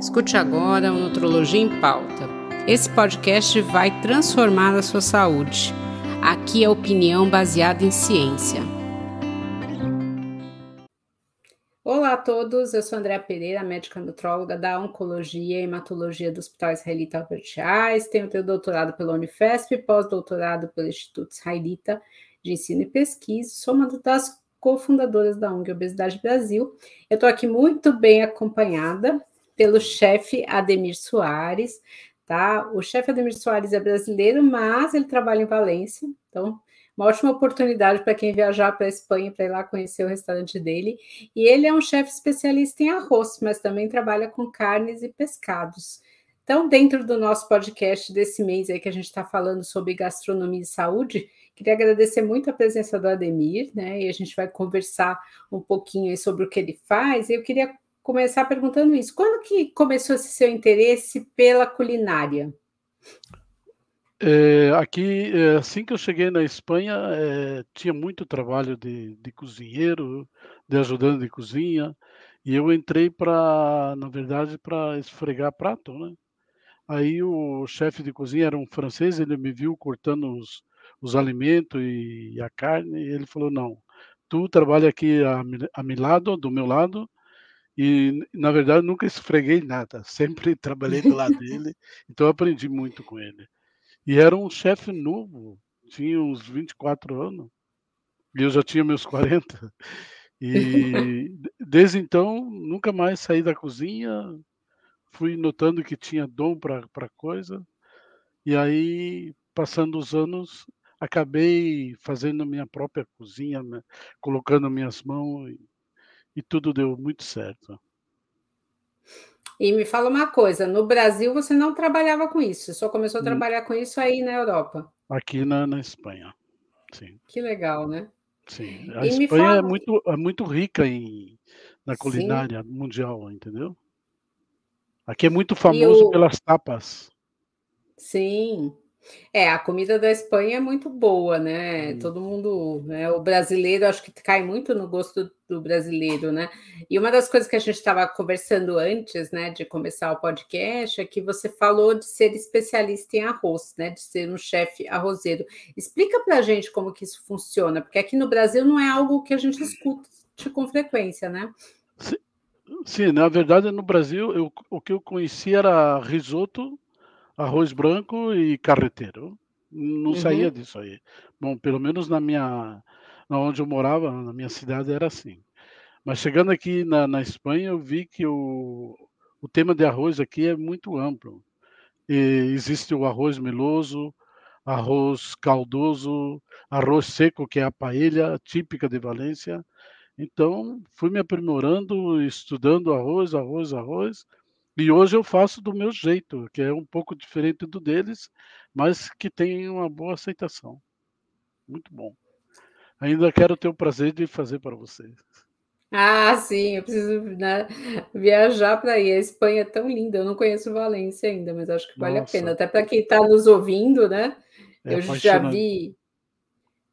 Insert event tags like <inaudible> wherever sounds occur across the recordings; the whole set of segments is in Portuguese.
Escute agora o Nutrologia em Pauta. Esse podcast vai transformar a sua saúde. Aqui é opinião baseada em ciência. Olá a todos, eu sou Andréa Pereira, médica nutróloga da Oncologia e Hematologia do Hospital Israelita Albert Einstein. Tenho doutorado pela Unifesp, pós-doutorado pelo Instituto Israelita de Ensino e Pesquisa. Sou uma das cofundadoras da ONG Obesidade Brasil. Eu estou aqui muito bem acompanhada pelo chefe Ademir Soares, tá? O chefe Ademir Soares é brasileiro, mas ele trabalha em Valência, então uma ótima oportunidade para quem viajar para a Espanha para ir lá conhecer o restaurante dele. E ele é um chefe especialista em arroz, mas também trabalha com carnes e pescados. Então, dentro do nosso podcast desse mês aí que a gente está falando sobre gastronomia e saúde, queria agradecer muito a presença do Ademir, né? E a gente vai conversar um pouquinho sobre o que ele faz. E eu queria começar perguntando isso. Quando que começou esse seu interesse pela culinária? É, aqui, é, assim que eu cheguei na Espanha, é, tinha muito trabalho de, de, cozinheiro, de ajudante de cozinha, e eu entrei para, na verdade, para esfregar prato, né? Aí o chefe de cozinha era um francês, ele me viu cortando os, os alimentos e a carne, e ele falou, não, tu trabalha aqui a, a meu lado, do meu lado, e, na verdade, nunca esfreguei nada, <laughs> sempre trabalhei do lado dele, então aprendi muito com ele. E era um chefe novo, tinha uns 24 anos, e eu já tinha meus 40. E desde então, nunca mais saí da cozinha, fui notando que tinha dom para coisa, e aí, passando os anos, acabei fazendo minha própria cozinha, né? colocando minhas mãos e tudo deu muito certo. E me fala uma coisa, no Brasil você não trabalhava com isso, só começou a hum. trabalhar com isso aí na Europa? Aqui na, na Espanha, sim. Que legal, né? Sim, a e Espanha é fala... é, muito, é muito rica em, na culinária sim. mundial, entendeu? Aqui é muito famoso o... pelas tapas. Sim, é, a comida da Espanha é muito boa, né? Hum. Todo mundo, né? O brasileiro, acho que cai muito no gosto do brasileiro, né? E uma das coisas que a gente estava conversando antes, né, de começar o podcast, é que você falou de ser especialista em arroz, né? De ser um chefe arrozeiro. Explica para a gente como que isso funciona, porque aqui no Brasil não é algo que a gente escuta com frequência, né? Sim, sim na verdade, no Brasil, eu, o que eu conhecia era risoto arroz branco e carreteiro. Não uhum. saía disso aí. Bom, pelo menos na minha, na onde eu morava, na minha cidade era assim. Mas chegando aqui na, na Espanha, eu vi que o, o tema de arroz aqui é muito amplo. E existe o arroz meloso, arroz caldoso, arroz seco, que é a paella típica de Valência. Então, fui me aprimorando, estudando arroz, arroz, arroz, e hoje eu faço do meu jeito, que é um pouco diferente do deles, mas que tem uma boa aceitação. Muito bom. Ainda quero ter o prazer de fazer para vocês. Ah, sim, eu preciso né, viajar para aí. A Espanha é tão linda, eu não conheço Valência ainda, mas acho que vale Nossa. a pena. Até para quem está nos ouvindo, né? É eu já vi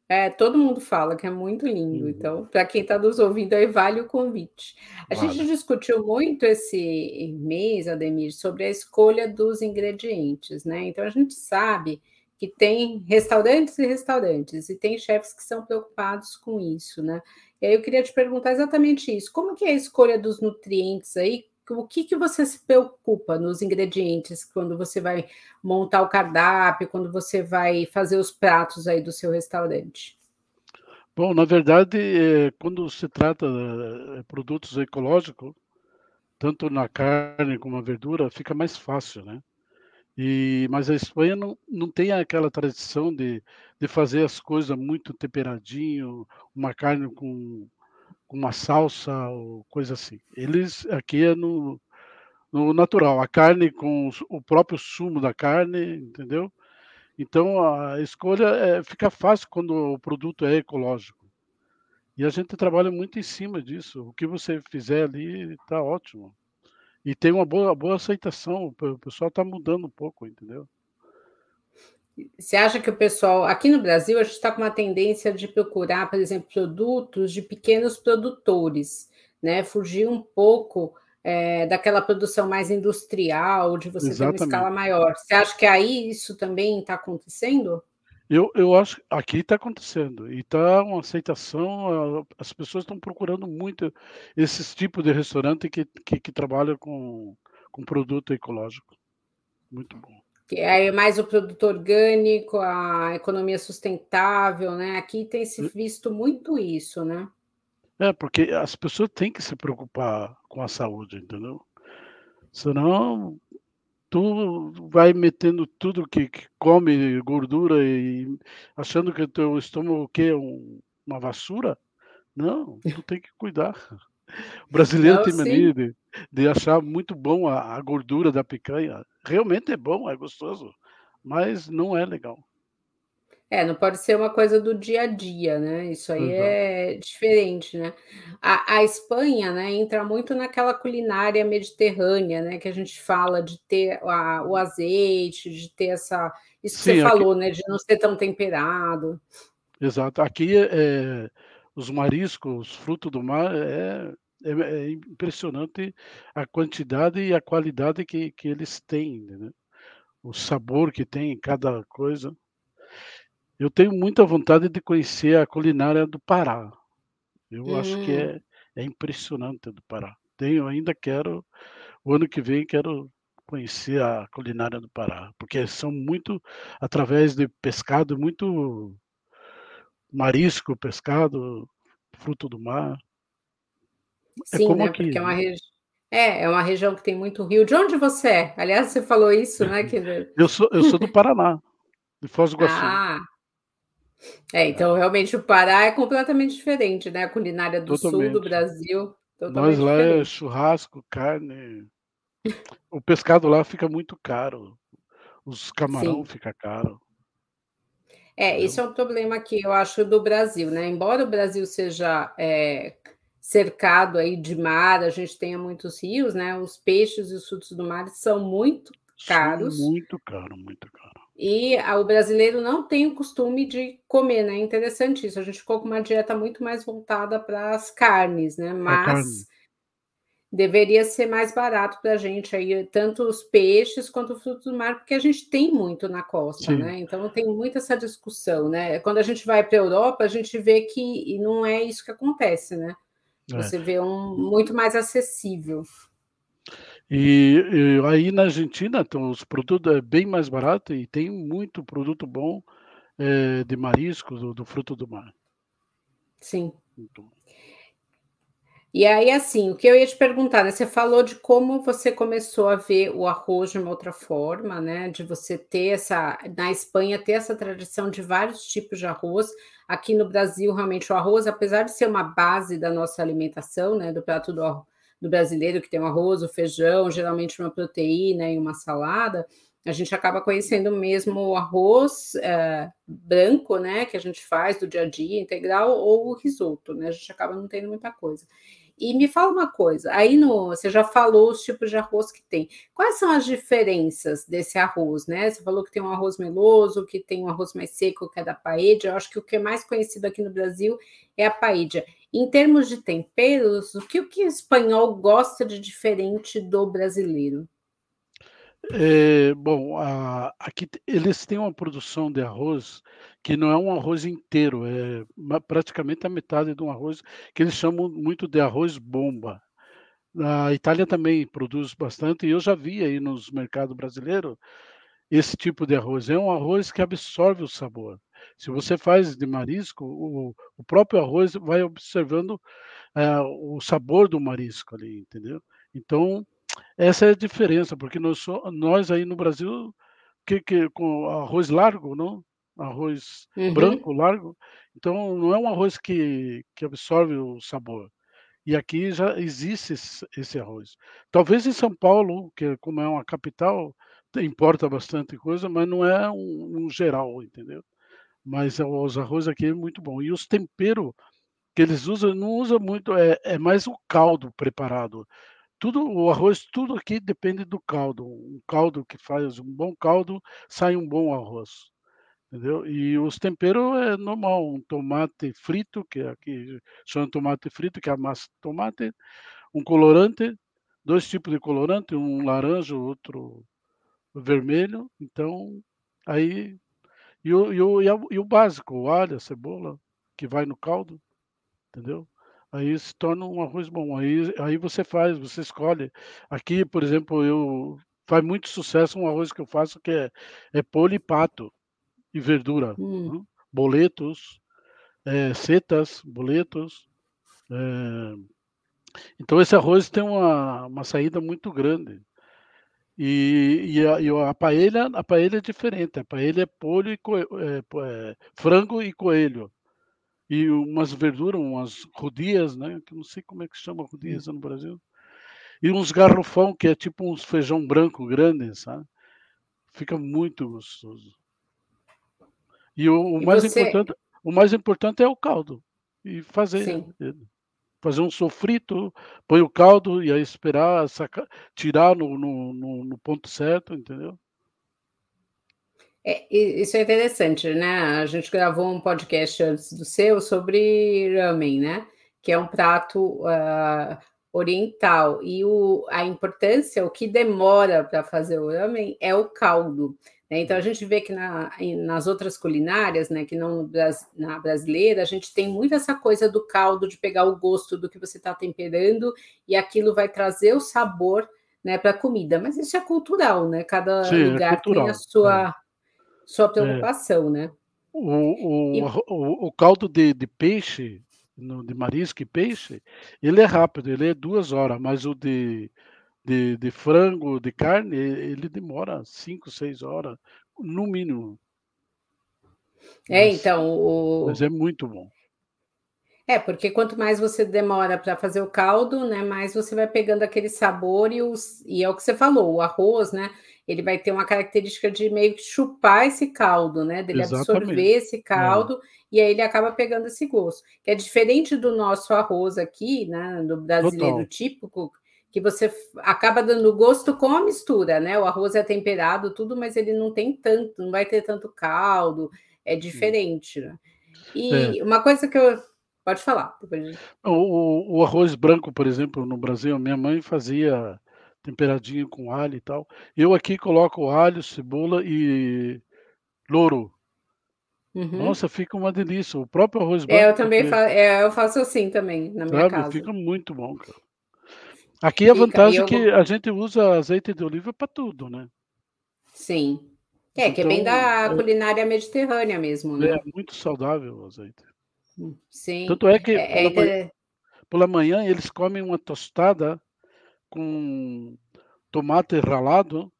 é, todo mundo fala que é muito lindo. Uhum. Então, para quem está nos ouvindo, aí vale o convite. A vale. gente discutiu muito esse mês, Ademir, sobre a escolha dos ingredientes, né? Então, a gente sabe que tem restaurantes e restaurantes, e tem chefes que são preocupados com isso, né? E aí eu queria te perguntar exatamente isso. Como que é a escolha dos nutrientes aí? O que, que você se preocupa nos ingredientes quando você vai montar o cardápio, quando você vai fazer os pratos aí do seu restaurante? Bom, na verdade, é, quando se trata de produtos ecológicos, tanto na carne como na verdura, fica mais fácil, né? E, mas a Espanha não, não tem aquela tradição de, de fazer as coisas muito temperadinho, uma carne com uma salsa ou coisa assim. Eles aqui é no, no natural, a carne com o próprio sumo da carne, entendeu? Então a escolha é, fica fácil quando o produto é ecológico. E a gente trabalha muito em cima disso. O que você fizer ali está ótimo. E tem uma boa, boa aceitação. O pessoal está mudando um pouco, entendeu? Você acha que o pessoal, aqui no Brasil, a gente está com uma tendência de procurar, por exemplo, produtos de pequenos produtores, né? Fugir um pouco é, daquela produção mais industrial, de você Exatamente. ter uma escala maior. Você acha que aí isso também está acontecendo? Eu, eu acho que aqui está acontecendo e está uma aceitação, as pessoas estão procurando muito esses tipos de restaurante que, que, que trabalham com, com produto ecológico. Muito bom. Que é mais o produto orgânico, a economia sustentável, né? Aqui tem se visto muito isso, né? É, porque as pessoas têm que se preocupar com a saúde, entendeu? Senão tu vai metendo tudo que, que come gordura e achando que o teu estômago quê? Um, uma vassoura? Não, tu tem que cuidar. O brasileiro Não, tem mania de, de achar muito bom a, a gordura da picanha. Realmente é bom, é gostoso, mas não é legal. É, não pode ser uma coisa do dia a dia, né? Isso aí Exato. é diferente, né? A, a Espanha, né, entra muito naquela culinária mediterrânea, né? Que a gente fala de ter a, o azeite, de ter essa. Isso que você aqui falou, né? De não ser tão temperado. exato. Aqui, eh, os mariscos, fruto do mar, é é é impressionante a quantidade e a qualidade que que eles têm, entendeu? O sabor que tem em cada coisa. Eu tenho muita vontade de conhecer a culinária do Pará. Eu acho que Hum, é é impressionante do Pará. Tenho ainda quero o ano que vem quero conhecer a culinária do Pará, porque são muito através de pescado, muito marisco, pescado, fruto do mar. É sim, como né? aqui, Porque é uma né. região. É, é uma região que tem muito rio. De onde você é? Aliás, você falou isso, né? <laughs> Que... Eu sou eu sou do Paraná, de Foz do <laughs> Iguaçu. Ah, É, então É, realmente o Pará é completamente diferente, né, a culinária do sul do totalmente. Brasil, Nós totalmente lá é diferente. churrasco, carne, o pescado lá fica muito caro, os camarão Sim. fica caro, É, esse é um problema que eu acho do Brasil, né, embora o Brasil seja, eh, cercado aí de mar, a gente tenha muitos rios, né, os peixes e os frutos do mar são muito São caros, muito caro, muito caro. e a o brasileiro não tem o costume de comer, né, interessante isso, a gente ficou com uma dieta muito mais voltada para as carnes, né, carne, mas Deveria ser mais barato para a gente aí, tanto os peixes quanto o fruto do mar, porque a gente tem muito na costa, sim, né, então tem muito essa discussão, né. Quando a gente vai pra Europa, a gente vê que não é isso que acontece, né. é. Você vê um muito mais acessível. E e aí na Argentina, então os produtos é bem mais barato e tem muito produto bom, eh, de mariscos, do do fruto do mar. Sim. Bom. E aí, assim, o que eu ia te perguntar, né, você falou de como você começou a ver o arroz de uma outra forma, né, de você ter essa na Espanha, ter essa tradição de vários tipos de arroz. Aqui no Brasil, realmente, o arroz, apesar de ser uma base da nossa alimentação, né, do prato do do brasileiro, que tem o arroz, o feijão, geralmente uma proteína e uma salada, a gente acaba conhecendo mesmo o arroz, eh, branco, né, que a gente faz do dia a dia, integral, ou o risoto, né, a gente acaba não tendo muita coisa. E me fala uma coisa, aí no você já falou os tipos de arroz que tem. Quais são as diferenças desse arroz, né? Você falou que tem um arroz meloso, que tem um arroz mais seco, que é da paella. Eu acho que o que é mais conhecido aqui no Brasil é a paella. Em termos de temperos, o que o que o espanhol gosta de diferente do brasileiro? Eh, bom, a aqui eles têm uma produção de arroz que não é um arroz inteiro, é praticamente a metade de um arroz que eles chamam muito de arroz bomba. A Itália também produz bastante e eu já vi aí nos mercados brasileiros esse tipo de arroz. É um arroz que absorve o sabor. Se você faz de marisco, o o próprio arroz vai observando, eh, o sabor do marisco ali, entendeu. Então, essa é a diferença, porque nós so nós aí no Brasil, que que com arroz largo, não, arroz Uhum, branco largo, então não é um arroz que que absorve o sabor. E aqui já existe esse esse arroz. Talvez em São Paulo, que é como é uma capital, importa bastante coisa, mas não é um um geral, entendeu. Mas é os arroz aqui é muito bom. E os tempero que eles usam, não usa muito, é é mais o caldo preparado. Tudo o arroz, tudo aqui depende do caldo. Um caldo que faz um bom caldo, sai um bom arroz, entendeu. E os temperos é normal, um tomate frito, que aqui chama tomate frito, que é a massa de tomate, um colorante, dois tipos de colorante, um laranja, outro vermelho. Então, aí. E o, e o, e o básico, o alho, a cebola, que vai no caldo, entendeu? Aí se torna um arroz bom. Aí, aí você faz, você escolhe. Aqui, por exemplo, eu faz muito sucesso um arroz que eu faço que é, é polho e pato e verdura. Hum. Né? Boletos, é, setas, boletos. É... Então esse arroz tem uma, uma saída muito grande. E, e, a, e a paella, a paella é diferente. A paella é polho e coelho, é, é, frango e coelho e umas verduras, umas rodias, né? Que não sei como é que chama rodias no Brasil. E uns garrofão, que é tipo uns feijão branco grande, sabe? Fica muito gostoso. E o, o e mais você... importante, o mais importante é o caldo e fazer Sim. fazer um sofrito, põe o caldo e aí esperar sacar, tirar no, no, no, no ponto certo, entendeu? É, isso é interessante, né? A gente gravou um podcast antes do seu sobre ramen, né? Que é um prato uh, oriental. E o, a importância, o que demora para fazer o ramen é o caldo. Né? Então a gente vê que na, nas outras culinárias, né, que não na brasileira, a gente tem muito essa coisa do caldo, de pegar o gosto do que você está temperando e aquilo vai trazer o sabor né, para a comida. Mas isso é cultural, né? Cada Sim, é lugar é tem a sua. É sua é. preocupação, é. né? O, o, e... o, o, caldo de, de peixe, de marisco e peixe, ele é rápido, ele é duas horas, mas o de, de, de frango, de carne, ele demora cinco, seis horas, no mínimo. É, mas, então. O... Mas é muito bom. É, porque quanto mais você demora para fazer o caldo, né, mais você vai pegando aquele sabor e, os, e é o que você falou, o arroz, né, ele vai ter uma característica de meio que chupar esse caldo, né, dele Exatamente. absorver esse caldo é. e aí ele acaba pegando esse gosto. Que é diferente do nosso arroz aqui, né, do brasileiro Total. típico, que você acaba dando gosto com a mistura, né? O arroz é temperado, tudo, mas ele não tem tanto, não vai ter tanto caldo, é diferente. Né? E é. uma coisa que eu Pode falar. O, o, arroz branco, por exemplo, no Brasil, minha mãe fazia temperadinho com alho e tal. Eu aqui coloco alho, cebola e louro. Uhum. Nossa, fica uma delícia. O próprio arroz branco. É, eu também faço, é, eu faço assim também na minha sabe? casa. Fica muito bom, cara. Aqui a fica, vantagem é que a gente usa azeite de oliva para tudo, né? Sim. É, então, que é bem então, da é culinária mediterrânea mesmo, né? É muito saudável o azeite. Sim. Tanto é que é, é pela, manhã, pela, manhã, eles comem uma tostada com tomate ralado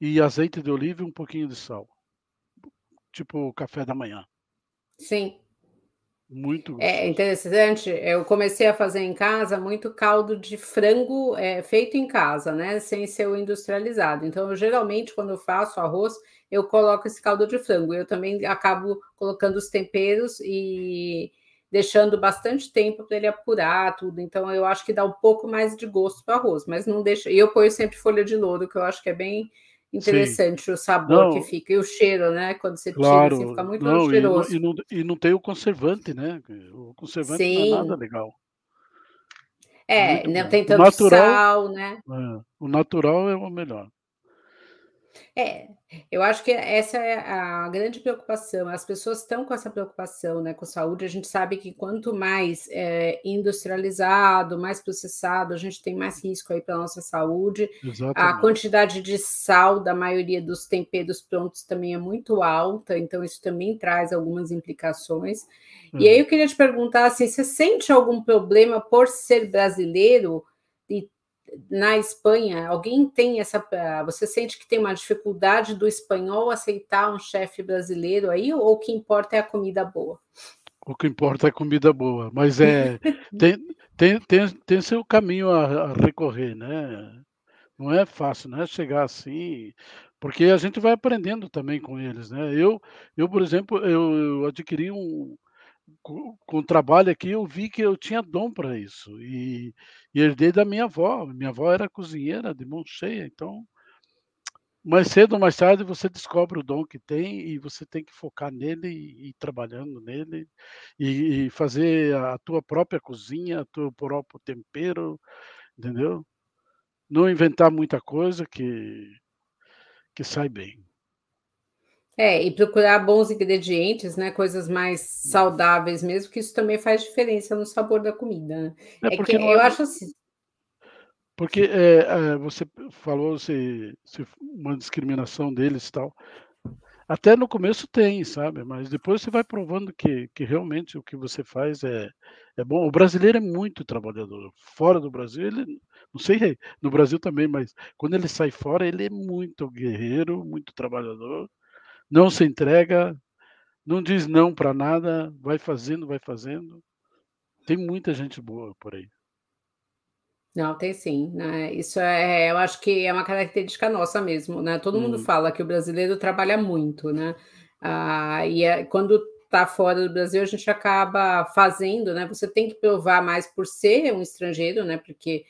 e azeite de oliva e um pouquinho de sal. Tipo café da manhã. Sim. Muito gostoso. É interessante. Eu comecei a fazer em casa muito caldo de frango é, feito em casa, né? Sem ser o industrializado. Então, eu, geralmente, quando eu faço arroz, eu coloco esse caldo de frango. Eu também acabo colocando os temperos e deixando bastante tempo para ele apurar tudo. Então, eu acho que dá um pouco mais de gosto para o arroz, mas não deixa. E eu ponho sempre folha de louro, que eu acho que é bem interessante Sim. o sabor não, que fica e o cheiro, né? Quando você claro, tira, assim, fica muito não, cheiroso. E não, e, não, e não tem o conservante, né? O conservante Sim. não é nada legal. É, muito não bom. tem tanto natural, sal, né? É, o natural é o melhor. É, eu acho que essa é a grande preocupação. As pessoas estão com essa preocupação, né, com saúde. A gente sabe que quanto mais é, industrializado, mais processado, a gente tem mais risco aí para a nossa saúde. Exatamente. A quantidade de sal da maioria dos temperos prontos também é muito alta, então isso também traz algumas implicações. E aí uhum. eu queria te perguntar assim, você sente algum problema por ser brasileiro na Espanha, alguém tem essa. Você sente que tem uma dificuldade do espanhol aceitar um chefe brasileiro aí, ou o que importa é a comida boa? O que importa é a comida boa, mas é <laughs> tem, tem, tem, tem seu caminho a, a recorrer, né? Não é fácil, não é chegar assim, porque a gente vai aprendendo também com eles, né? Eu, eu por exemplo, eu, eu adquiri um, com, o trabalho aqui, eu vi que eu tinha dom para isso. E, e, herdei da minha avó. Minha avó era cozinheira de mão cheia. Então, mais cedo ou mais tarde, você descobre o dom que tem e você tem que focar nele e ir trabalhando nele e, e fazer a tua própria cozinha, o teu próprio tempero, entendeu? não inventar muita coisa que, que sai bem. É, e procurar bons ingredientes, né? Coisas mais saudáveis mesmo, que isso também faz diferença no sabor da comida. Né? É, é que eu é... acho assim. Porque é, é, você falou se, se uma discriminação deles e tal. Até no começo tem, sabe? Mas depois você vai provando que, que realmente o que você faz é, é bom. O brasileiro é muito trabalhador. Fora do Brasil, ele, não sei, no Brasil também, mas quando ele sai fora, ele é muito guerreiro, muito trabalhador, não se entrega, não diz não para nada, vai fazendo, vai fazendo. Tem muita gente boa por aí. Não, tem sim, né? Isso é, eu acho que é uma característica nossa mesmo, né? Todo mundo hum. fala que o brasileiro trabalha muito, né? Ah, e é, quando está fora do Brasil, a gente acaba fazendo, né? Você tem que provar mais por ser um estrangeiro, né? Porque,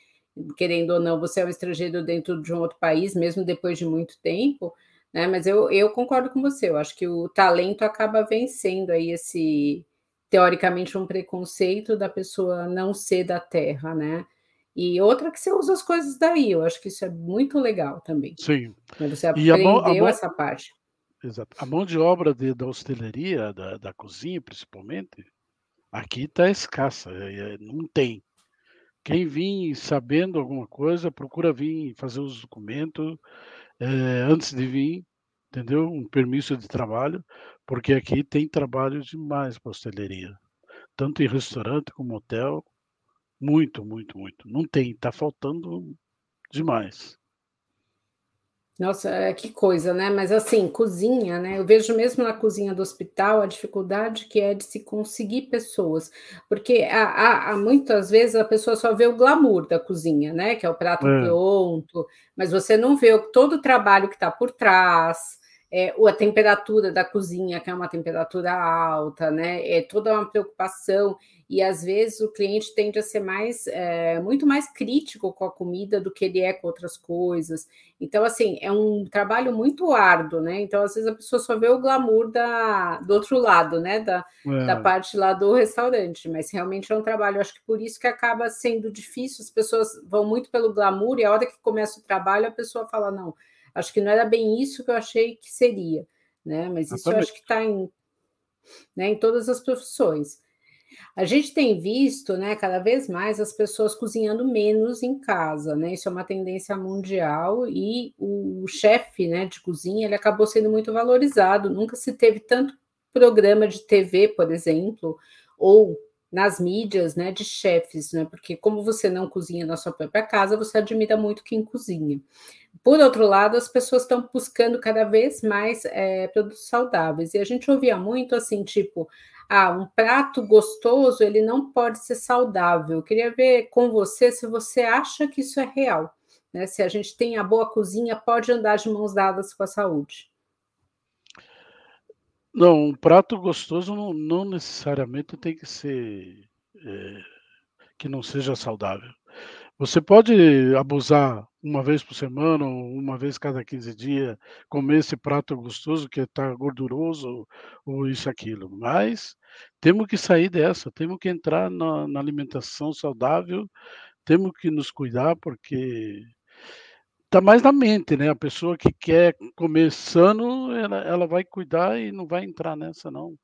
querendo ou não, você é um estrangeiro dentro de um outro país, mesmo depois de muito tempo, né? Mas eu, eu concordo com você, eu acho que o talento acaba vencendo aí esse, teoricamente, um preconceito da pessoa não ser da terra, né? E outra que você usa as coisas daí, eu acho que isso é muito legal também. Sim. Você aprendeu a mão, a mão, essa parte. Exato. A mão de obra de, da hosteleria, da, da cozinha principalmente, aqui está escassa, é, é, não tem. Quem vir sabendo alguma coisa, procura vir fazer os documentos é, antes de vir, entendeu? Um permisso de trabalho, porque aqui tem trabalho demais para hosteleria, tanto em restaurante como hotel, muito, muito, muito. Não tem, tá faltando demais. Nossa, é, que coisa, né? Mas assim, cozinha, né? Eu vejo mesmo na cozinha do hospital a dificuldade que é de se conseguir pessoas, porque há, há, há muitas vezes a pessoa só vê o glamour da cozinha, né? Que é o prato é. pronto, mas você não vê todo o trabalho que está por trás, é, a temperatura da cozinha, que é uma temperatura alta, né? É toda uma preocupação e às vezes o cliente tende a ser mais é, muito mais crítico com a comida do que ele é com outras coisas. Então, assim, é um trabalho muito árduo, né? Então, às vezes a pessoa só vê o glamour da, do outro lado, né? Da, é. da parte lá do restaurante, mas realmente é um trabalho, acho que por isso que acaba sendo difícil, as pessoas vão muito pelo glamour, e a hora que começa o trabalho, a pessoa fala, não, acho que não era bem isso que eu achei que seria, né? Mas isso eu acho que está em, né, em todas as profissões. A gente tem visto, né, cada vez mais as pessoas cozinhando menos em casa, né? Isso é uma tendência mundial e o chefe, né, de cozinha, ele acabou sendo muito valorizado. Nunca se teve tanto programa de TV, por exemplo, ou nas mídias, né, de chefes, né? Porque como você não cozinha na sua própria casa, você admira muito quem cozinha. Por outro lado, as pessoas estão buscando cada vez mais é, produtos saudáveis. E a gente ouvia muito assim, tipo, ah, um prato gostoso, ele não pode ser saudável. Eu queria ver com você se você acha que isso é real. Né? Se a gente tem a boa cozinha, pode andar de mãos dadas com a saúde. Não, um prato gostoso não, não necessariamente tem que ser é, que não seja saudável. Você pode abusar uma vez por semana ou uma vez cada 15 dias, comer esse prato gostoso que está gorduroso ou isso aquilo, mas temos que sair dessa, temos que entrar na, na alimentação saudável, temos que nos cuidar porque está mais na mente, né? A pessoa que quer comer sano, ela, ela vai cuidar e não vai entrar nessa não.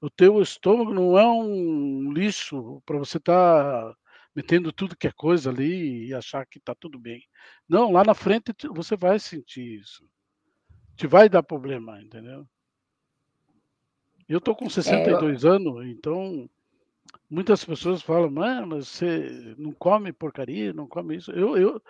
O teu estômago não é um lixo para você estar tá metendo tudo que é coisa ali e achar que está tudo bem. Não, lá na frente você vai sentir isso. Te vai dar problema, entendeu? Eu estou com 62 é, eu... anos, então muitas pessoas falam, mas você não come porcaria, não come isso. Eu, eu,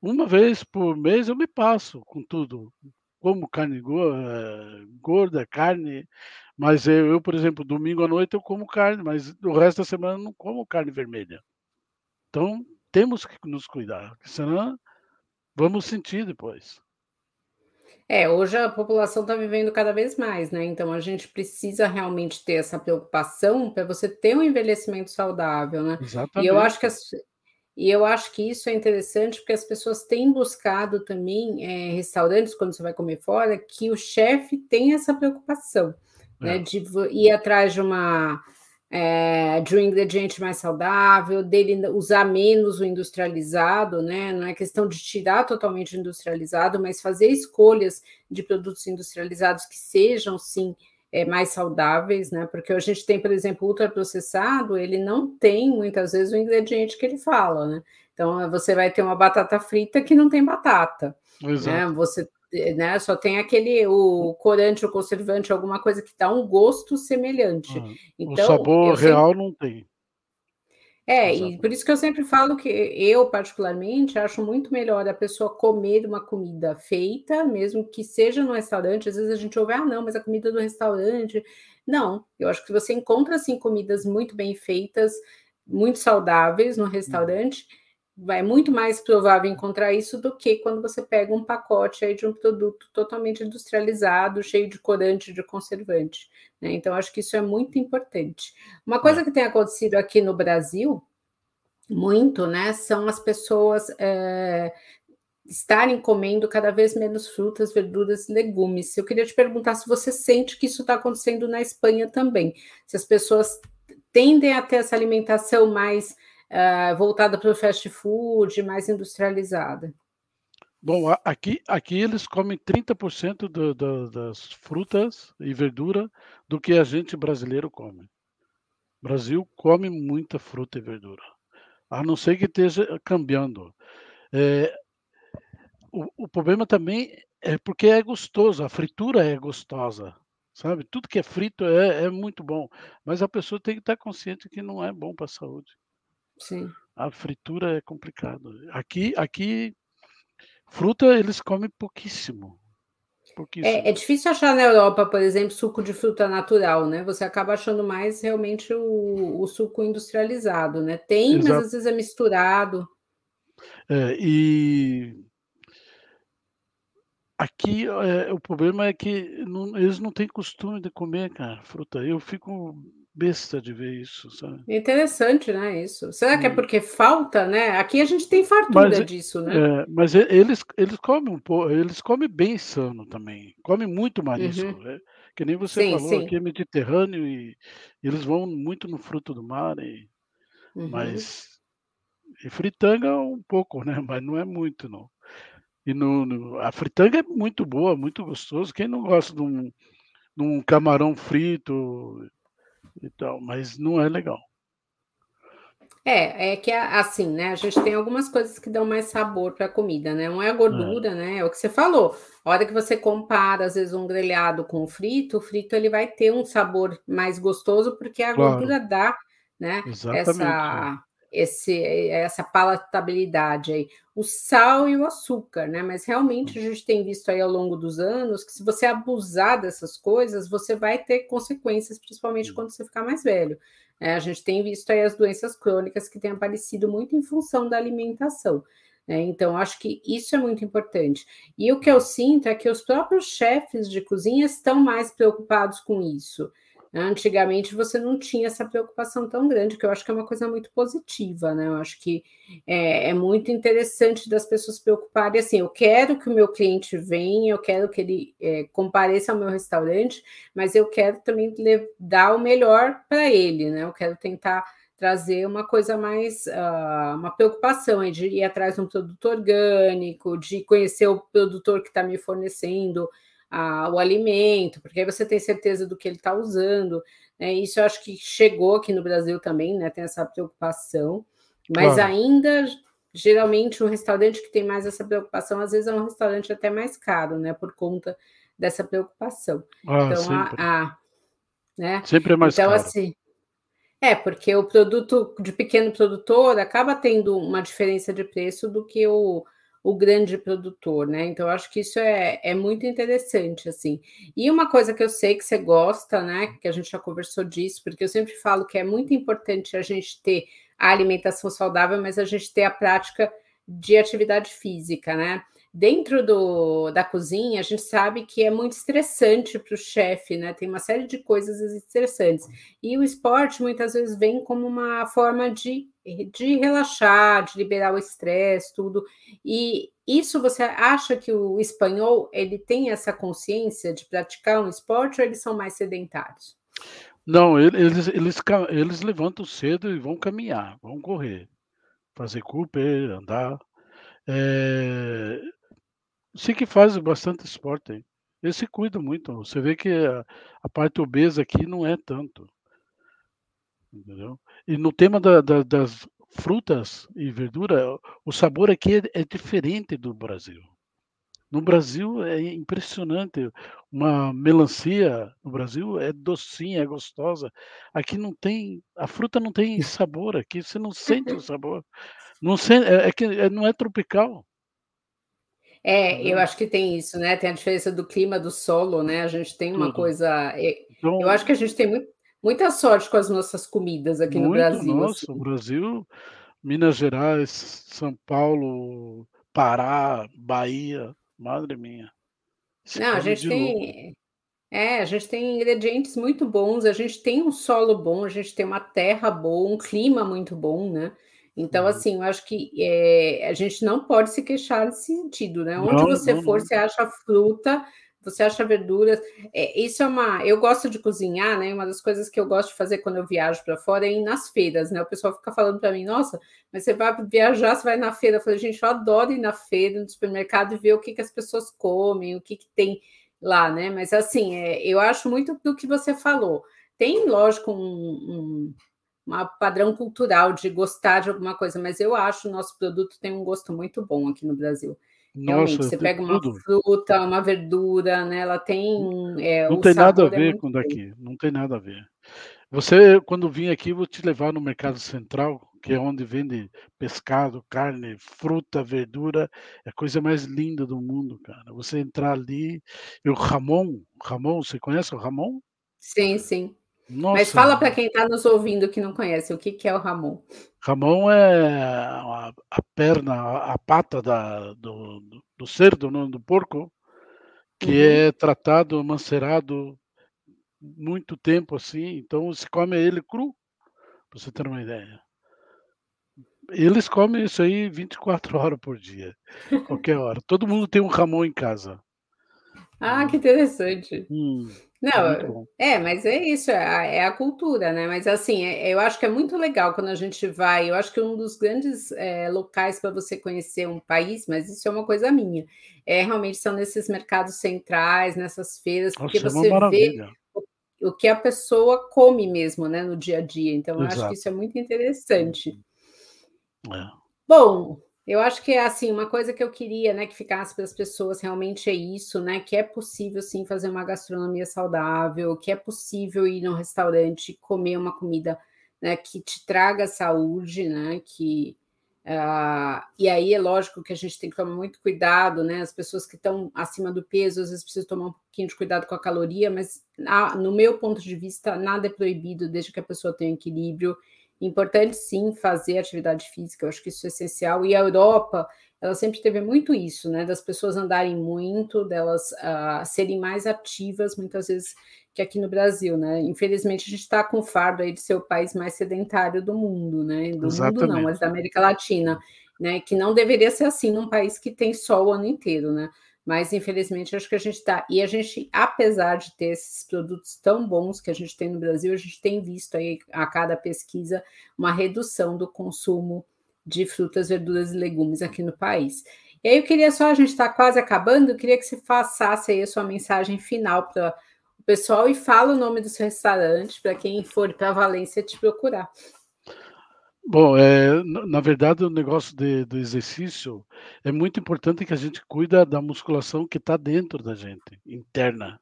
uma vez por mês eu me passo com tudo. Como carne eh, gorda, carne, mas eu, eu, por exemplo, domingo à noite eu como carne, mas o resto da semana eu não como carne vermelha. Então, temos que nos cuidar, senão vamos sentir depois. É, hoje a população está vivendo cada vez mais, né? Então a gente precisa realmente ter essa preocupação para você ter um envelhecimento saudável, né? Exatamente. E eu acho que as, e eu acho que isso é interessante porque as pessoas têm buscado também é, restaurantes quando você vai comer fora que o chefe tem essa preocupação, né? é. né? De ir atrás de uma é, de um ingrediente mais saudável, dele usar menos o industrializado, né? Não é questão de tirar totalmente o industrializado, mas fazer escolhas de produtos industrializados que sejam, sim, é, mais saudáveis, né? Porque a gente tem, por exemplo, ultraprocessado, ele não tem muitas vezes o ingrediente que ele fala, né? Então você vai ter uma batata frita que não tem batata. Né? Exato. Né? Você né? Só tem aquele o corante, o conservante, alguma coisa que dá um gosto semelhante. Ah, então, o sabor real sempre... não tem. É, e por isso que eu sempre falo que eu, particularmente, acho muito melhor a pessoa comer uma comida feita, mesmo que seja no restaurante. Às vezes a gente ouve, ah, não, mas a comida do restaurante. Não, eu acho que você encontra, assim, comidas muito bem feitas, muito saudáveis no hum. restaurante. Hum é muito mais provável encontrar isso do que quando você pega um pacote aí de um produto totalmente industrializado, cheio de corante, de conservante. Né? Então, acho que isso é muito importante. Uma coisa é. que tem acontecido aqui no Brasil, muito, né, são as pessoas é, estarem comendo cada vez menos frutas, verduras e legumes. Eu queria te perguntar se você sente que isso está acontecendo na Espanha também, se as pessoas tendem a ter essa alimentação mais uh, voltada para o fast food, mais industrializada? Bom, aqui, aqui eles comem 30% do, do, das frutas e verdura do que a gente brasileiro come. O Brasil come muita fruta e verdura, a não ser que esteja cambiando. É, o, o problema também é porque é gostoso, a fritura é gostosa, sabe? Tudo que é frito é, é muito bom, mas a pessoa tem que estar consciente que não é bom para a saúde. Sim. A fritura é complicado. Aqui, aqui fruta eles comem pouquíssimo. pouquíssimo. É, é, difícil achar na Europa, por exemplo, suco de fruta natural, né? Você acaba achando mais realmente o, o suco industrializado, né? Tem, Exato. mas às vezes é misturado. É, e aqui é, o problema é que não, eles não têm costume de comer, cara, fruta. Eu fico besta de ver isso, sabe? Interessante, né, isso. Será que é porque falta, né? Aqui a gente tem fartura mas, disso, né? É, mas eles, eles comem um pouco, eles comem bem sano também. Comem muito marisco, uhum. né? Que nem você sim, falou, sim. aqui é Mediterrâneo e eles vão muito no fruto do mar, e, uhum. mas e fritanga um pouco, né? Mas não é muito, não. E no, no, a fritanga é muito boa, muito gostoso. Quem não gosta de um, de um camarão frito e tal, mas não é legal. É, é que assim, né? A gente tem algumas coisas que dão mais sabor para a comida, né? Um é a gordura, é. né? É o que você falou. A hora que você compara, às vezes, um grelhado com o frito, o frito ele vai ter um sabor mais gostoso, porque a claro. gordura dá, né? Exatamente. Essa, esse, essa palatabilidade aí. O sal e o açúcar, né? Mas realmente a gente tem visto aí ao longo dos anos que se você abusar dessas coisas, você vai ter consequências, principalmente quando você ficar mais velho. É, a gente tem visto aí as doenças crônicas que têm aparecido muito em função da alimentação. Né? Então, acho que isso é muito importante. E o que eu sinto é que os próprios chefes de cozinha estão mais preocupados com isso. Antigamente você não tinha essa preocupação tão grande, que eu acho que é uma coisa muito positiva, né? Eu acho que é, é muito interessante das pessoas preocuparem assim, eu quero que o meu cliente venha, eu quero que ele é, compareça ao meu restaurante, mas eu quero também dar o melhor para ele, né? Eu quero tentar trazer uma coisa mais, uh, uma preocupação de ir atrás de um produto orgânico, de conhecer o produtor que está me fornecendo a, o alimento, porque aí você tem certeza do que ele está usando. Né? Isso eu acho que chegou aqui no Brasil também, né? Tem essa preocupação, mas claro. ainda geralmente o restaurante que tem mais essa preocupação, às vezes é um restaurante até mais caro, né? Por conta dessa preocupação. Ah, então, sempre. A, a, né? sempre é mais então, caro. Assim, é, porque o produto de pequeno produtor acaba tendo uma diferença de preço do que o, o grande produtor, né? Então, acho que isso é, é muito interessante, assim. E uma coisa que eu sei que você gosta, né? Que a gente já conversou disso, porque eu sempre falo que é muito importante a gente ter a alimentação saudável, mas a gente ter a prática de atividade física, né? Dentro do, da cozinha, a gente sabe que é muito estressante para o chefe, né? Tem uma série de coisas estressantes. E o esporte muitas vezes vem como uma forma de, de relaxar, de liberar o estresse, tudo. E isso você acha que o espanhol ele tem essa consciência de praticar um esporte ou eles são mais sedentários? Não, eles, eles, eles levantam cedo e vão caminhar, vão correr, fazer Cooper, andar. É... Sim que faz bastante esporte. Eles se cuidam muito. Você vê que a, a parte obesa aqui não é tanto. Entendeu? E no tema da, da, das frutas e verdura, o sabor aqui é, é diferente do Brasil. No Brasil é impressionante. Uma melancia no Brasil é docinha, é gostosa. Aqui não tem, a fruta não tem <laughs> sabor aqui, você não sente o <laughs> sabor. Não sente, é, é que é, não é tropical. É, eu acho que tem isso, né? Tem a diferença do clima do solo, né? A gente tem uma Tudo. coisa. É, então, eu acho que a gente tem muito, muita sorte com as nossas comidas aqui no Brasil. Nossa, assim. o Brasil, Minas Gerais, São Paulo, Pará, Bahia, Madre minha. Não, a gente tem. É, a gente tem ingredientes muito bons, a gente tem um solo bom, a gente tem uma terra boa, um clima muito bom, né? Então, uhum. assim, eu acho que é, a gente não pode se queixar nesse sentido, né? Onde não, você não, for, não. você acha fruta, você acha verduras. É, isso é uma. Eu gosto de cozinhar, né? Uma das coisas que eu gosto de fazer quando eu viajo para fora é ir nas feiras, né? O pessoal fica falando para mim, nossa, mas você vai viajar, você vai na feira. Eu falei, gente, eu adoro ir na feira, no supermercado e ver o que, que as pessoas comem, o que, que tem lá, né? Mas assim, é, eu acho muito do que você falou. Tem, lógico, um, um um padrão cultural de gostar de alguma coisa, mas eu acho o nosso produto tem um gosto muito bom aqui no Brasil. Nossa, você pega uma tudo. fruta, uma verdura, né? Ela tem. É, não tem nada a é ver é com daqui, não tem nada a ver. Você, quando vir aqui, vou te levar no Mercado Central, que é onde vende pescado, carne, fruta, verdura, é a coisa mais linda do mundo, cara. Você entrar ali, e o Ramon, Ramon, você conhece o Ramon? Sim, sim. Nossa. Mas fala para quem está nos ouvindo que não conhece, o que, que é o Ramon? Ramon é a, a perna, a pata da, do, do cerdo, não, do porco, que uhum. é tratado, mancerado muito tempo assim, então se come ele cru, para você ter uma ideia. Eles comem isso aí 24 <laughs> horas por dia, qualquer hora. Todo mundo tem um Ramon em casa. Ah, que interessante. Hum. Não, é, mas é isso, é a, é a cultura, né? Mas assim, é, eu acho que é muito legal quando a gente vai. Eu acho que um dos grandes é, locais para você conhecer um país, mas isso é uma coisa minha, é realmente são nesses mercados centrais, nessas feiras, porque Nossa, é você vê o, o, que a pessoa come mesmo, né, no dia a dia. Então, eu acho que isso é muito interessante. É. Bom, eu acho que é assim, uma coisa que eu queria, né, que ficasse para as pessoas realmente é isso, né, que é possível sim fazer uma gastronomia saudável, que é possível ir num restaurante comer uma comida, né, que te traga saúde, né, que uh, e aí é lógico que a gente tem que tomar muito cuidado, né, as pessoas que estão acima do peso às vezes precisam tomar um pouquinho de cuidado com a caloria, mas ah, no meu ponto de vista nada é proibido desde que a pessoa tenha equilíbrio Importante sim fazer atividade física, eu acho que isso é essencial. E a Europa, ela sempre teve muito isso, né? Das pessoas andarem muito, delas uh, serem mais ativas, muitas vezes, que aqui no Brasil, né? Infelizmente, a gente está com o fardo aí de ser o país mais sedentário do mundo, né? Do Exatamente. mundo não, mas da América Latina, né? Que não deveria ser assim num país que tem sol o ano inteiro, né? Mas infelizmente acho que a gente está. E a gente, apesar de ter esses produtos tão bons que a gente tem no Brasil, a gente tem visto aí a cada pesquisa uma redução do consumo de frutas, verduras e legumes aqui no país. E aí eu queria só, a gente está quase acabando, eu queria que você passasse aí a sua mensagem final para o pessoal e fala o nome do seu restaurante para quem for para Valência te procurar. Bom, é, na verdade, o negócio de, do exercício é muito importante que a gente cuida da musculação que está dentro da gente, interna,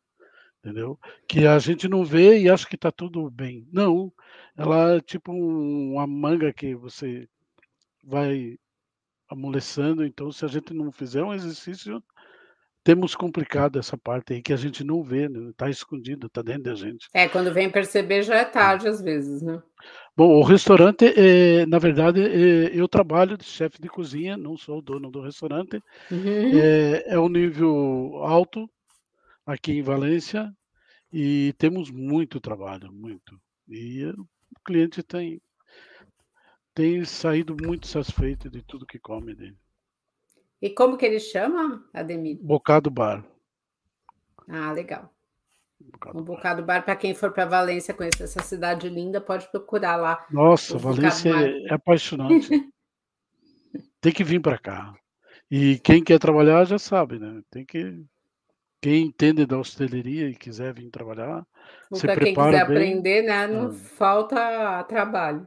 entendeu? Que a gente não vê e acha que está tudo bem. Não, ela é tipo um, uma manga que você vai amolecendo. Então, se a gente não fizer um exercício, temos complicado essa parte aí que a gente não vê, está né? Tá escondido, está dentro da gente. É, quando vem perceber já é tarde às vezes, né? Bom, o restaurante, é, na verdade, é, eu trabalho de chefe de cozinha, não sou o dono do restaurante. Uhum. É, é um nível alto aqui em Valência e temos muito trabalho, muito. E o cliente tem, tem saído muito satisfeito de tudo que come dele. E como que ele chama, Ademir? Bocado Bar. Ah, legal. O Bocado Bar, para quem for para Valência conhecer essa cidade linda, pode procurar lá. Nossa, Valência é, é apaixonante. <laughs> Tem que vir para cá. E quem quer trabalhar já sabe, né? Tem que quem entende da hosteleria e quiser vir trabalhar, se Para quem quiser bem. aprender, né? Não é. falta trabalho.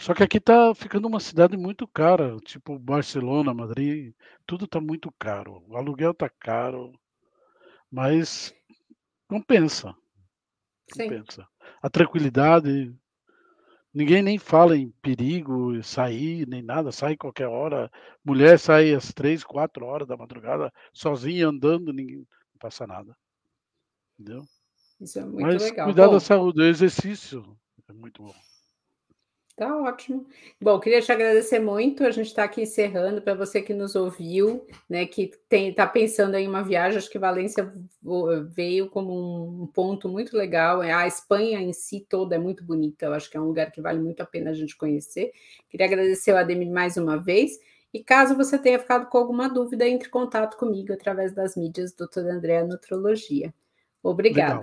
Só que aqui está ficando uma cidade muito cara, tipo Barcelona, Madrid, tudo está muito caro. O aluguel está caro, mas compensa. Compensa. Sim. A tranquilidade, ninguém nem fala em perigo, sair, nem nada, sai qualquer hora. Mulher sai às três, quatro horas da madrugada, sozinha andando, ninguém não passa nada. Entendeu? Isso é muito Mas legal. cuidar da saúde, o exercício é muito bom. Tá ótimo. Bom, queria te agradecer muito. A gente está aqui encerrando para você que nos ouviu, né? Que está pensando em uma viagem. Acho que Valência veio como um ponto muito legal. A Espanha em si toda é muito bonita. Eu acho que é um lugar que vale muito a pena a gente conhecer. Queria agradecer ao Ademir mais uma vez. E caso você tenha ficado com alguma dúvida, entre em contato comigo através das mídias Doutora Andréa Nutrologia. Obrigada. Legal.